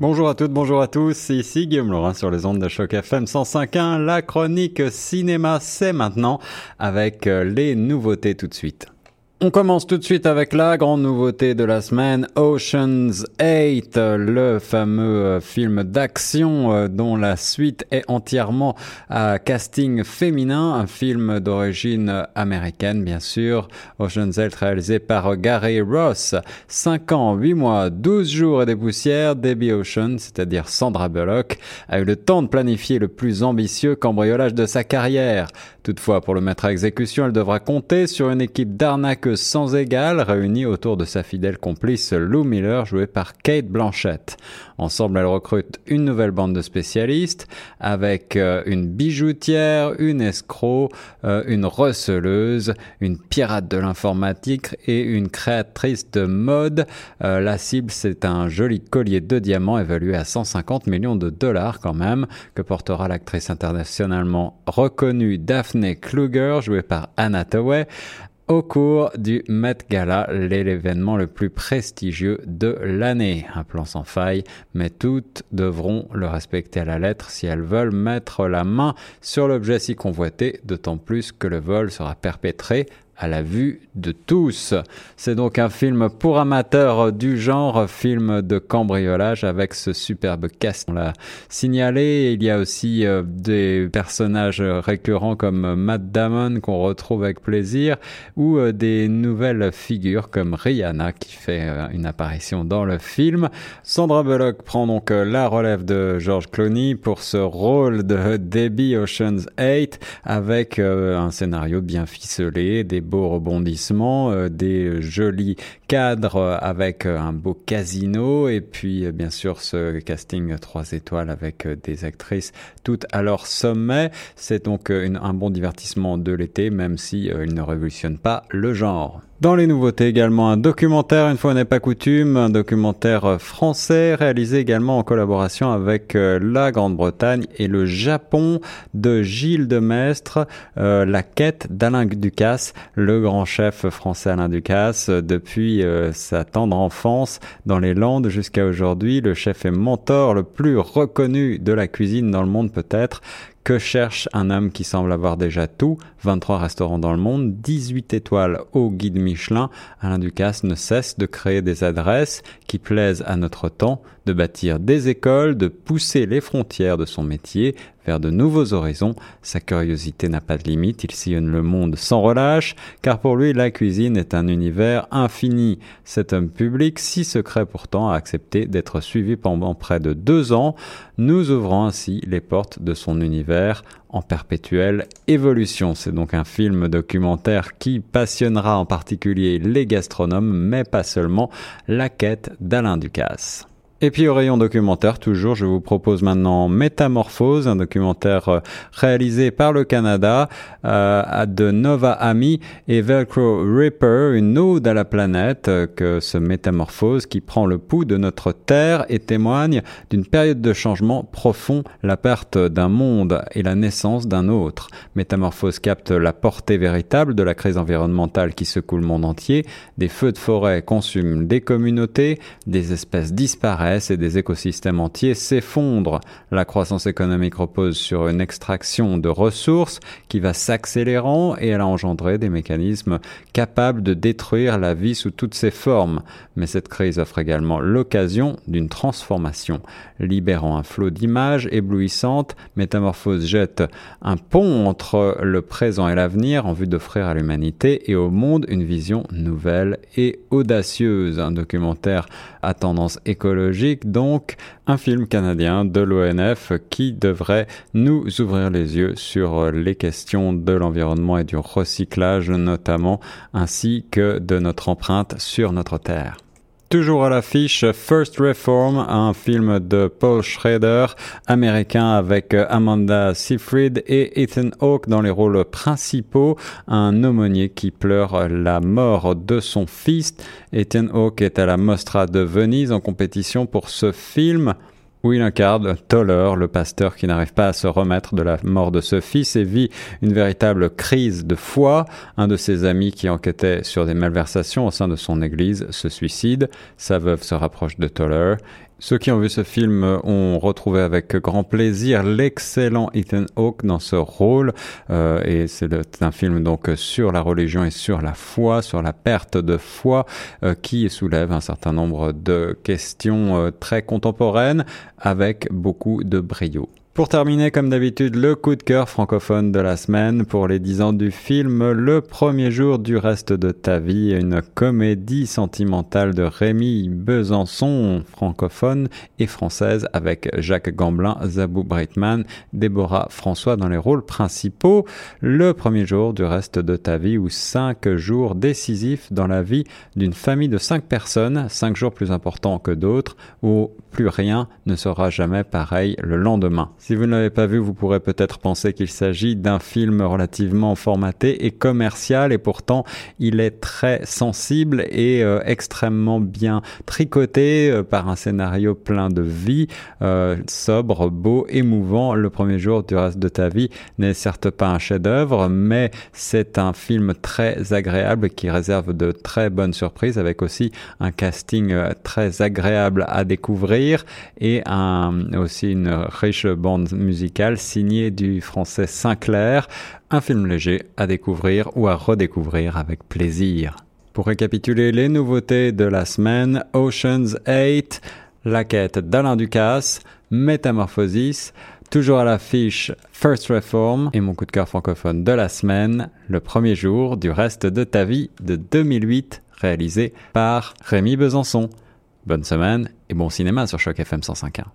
Bonjour à toutes, bonjour à tous, ici Guillaume Laurin sur les ondes de choc FM 105.1. La chronique cinéma, c'est maintenant avec euh, les nouveautés tout de suite. On commence tout de suite avec la grande nouveauté de la semaine, Ocean's 8, le fameux euh, film d'action euh, dont la suite est entièrement à casting féminin, un film d'origine américaine bien sûr, Ocean's 8 réalisé par Gary Ross. 5 ans, 8 mois, 12 jours et des poussières, Debbie Ocean, c'est-à-dire Sandra Bullock, a eu le temps de planifier le plus ambitieux cambriolage de sa carrière. Toutefois, pour le mettre à exécution, elle devra compter sur une équipe d'arnaques sans égal réunie autour de sa fidèle complice Lou Miller jouée par Kate Blanchett. Ensemble, elle recrute une nouvelle bande de spécialistes avec euh, une bijoutière, une escroc, euh, une receleuse, une pirate de l'informatique et une créatrice de mode. Euh, la cible, c'est un joli collier de diamants évalué à 150 millions de dollars quand même, que portera l'actrice internationalement reconnue Daphne Kluger, jouée par Anna Tawai, au cours du Met Gala, l'événement le plus prestigieux de l'année. Un plan sans faille, mais toutes devront le respecter à la lettre si elles veulent mettre la main sur l'objet si convoité, d'autant plus que le vol sera perpétré à la vue de tous. C'est donc un film pour amateurs du genre, film de cambriolage avec ce superbe cast. On l'a signalé, il y a aussi euh, des personnages récurrents comme Matt Damon qu'on retrouve avec plaisir ou euh, des nouvelles figures comme Rihanna qui fait euh, une apparition dans le film. Sandra Bullock prend donc la relève de George Clooney pour ce rôle de Debbie Ocean's 8 avec un scénario bien ficelé, des beaux rebondissements, euh, des jolis cadres avec euh, un beau casino et puis euh, bien sûr ce casting 3 étoiles avec des actrices toutes à leur sommet. C'est donc un bon divertissement de l'été même si il ne révolutionne pas le genre. Dans les nouveautés également un documentaire, une fois n'est pas coutume, un documentaire français réalisé également en collaboration avec euh, la Grande-Bretagne et le Japon de Gilles de Mestre, euh, la quête d'Alain Ducasse, le grand chef français Alain Ducasse, depuis euh, sa tendre enfance dans les Landes jusqu'à aujourd'hui, le chef et mentor le plus reconnu de la cuisine dans le monde peut-être, que cherche un homme qui semble avoir déjà tout? 23 restaurants dans le monde, 18 étoiles au guide Michelin. Alain Ducasse ne cesse de créer des adresses qui plaisent à notre temps, de bâtir des écoles, de pousser les frontières de son métier vers de nouveaux horizons. Sa curiosité n'a pas de limite, il sillonne le monde sans relâche, car pour lui la cuisine est un univers infini. Cet homme public, si secret pourtant, a accepté d'être suivi pendant près de deux ans, nous ouvrant ainsi les portes de son univers en perpétuelle évolution. C'est donc un film documentaire qui passionnera en particulier les gastronomes, mais pas seulement, la quête d'Alain Ducasse. Et puis au rayon documentaire, toujours, je vous propose maintenant Métamorphose, un documentaire euh, réalisé par le Canada euh, de Nova Ami et Velcro Ripper, une ode à la planète euh, que ce Métamorphose qui prend le pouls de notre Terre et témoigne d'une période de changement profond, la perte d'un monde et la naissance d'un autre. Métamorphose capte la portée véritable de la crise environnementale qui secoue le monde entier, des feux de forêt consument des communautés, des espèces disparaissent et des écosystèmes entiers s'effondrent. La croissance économique repose sur une extraction de ressources qui va s'accélérant et elle a engendré des mécanismes capables de détruire la vie sous toutes ses formes. Mais cette crise offre également l'occasion d'une transformation. Libérant un flot d'images éblouissantes, Métamorphose jette un pont entre le présent et l'avenir en vue d'offrir à l'humanité et au monde une vision nouvelle et audacieuse. Un documentaire à tendance écologique donc un film canadien de l'ONF qui devrait nous ouvrir les yeux sur les questions de l'environnement et du recyclage notamment, ainsi que de notre empreinte sur notre Terre. Toujours à l'affiche, First Reform, un film de Paul Schrader, américain avec Amanda Seyfried et Ethan Hawke dans les rôles principaux, un aumônier qui pleure la mort de son fils. Ethan Hawke est à la Mostra de Venise en compétition pour ce film où il Toller, le pasteur qui n'arrive pas à se remettre de la mort de ce fils et vit une véritable crise de foi. Un de ses amis qui enquêtait sur des malversations au sein de son église se suicide. Sa veuve se rapproche de Toller Ceux qui ont vu ce film ont retrouvé avec grand plaisir l'excellent Ethan Hawke dans ce rôle. Euh, et c'est un film donc sur la religion et sur la foi, sur la perte de foi, euh, qui soulève un certain nombre de questions euh, très contemporaines avec beaucoup de brio. Pour terminer, comme d'habitude, le coup de cœur francophone de la semaine pour les 10 ans du film Le premier jour du reste de ta vie, une comédie sentimentale de Rémi Besançon, francophone et française, avec Jacques Gamblin, Zabou Breitman, Déborah François dans les rôles principaux. Le premier jour du reste de ta vie, ou cinq jours décisifs dans la vie d'une famille de cinq personnes, cinq jours plus importants que d'autres, où plus rien ne sera jamais pareil le lendemain. Si vous ne l'avez pas vu, vous pourrez peut-être penser qu'il s'agit d'un film relativement formaté et commercial et pourtant il est très sensible et euh, extrêmement bien tricoté euh, par un scénario plein de vie, euh, sobre, beau, émouvant. Le premier jour du reste de ta vie n'est certes pas un chef-d'œuvre, mais c'est un film très agréable qui réserve de très bonnes surprises avec aussi un casting très agréable à découvrir et un, aussi une riche bande musicale signée du français Sinclair, un film léger à découvrir ou à redécouvrir avec plaisir. Pour récapituler les nouveautés de la semaine, Oceans 8, La quête d'Alain Ducasse, Métamorphosis, toujours à l'affiche First Reform et mon coup de cœur francophone de la semaine, Le premier jour du reste de ta vie de 2008, réalisé par Rémi Besançon. Bonne semaine et bon cinéma sur Choc FM 105.1.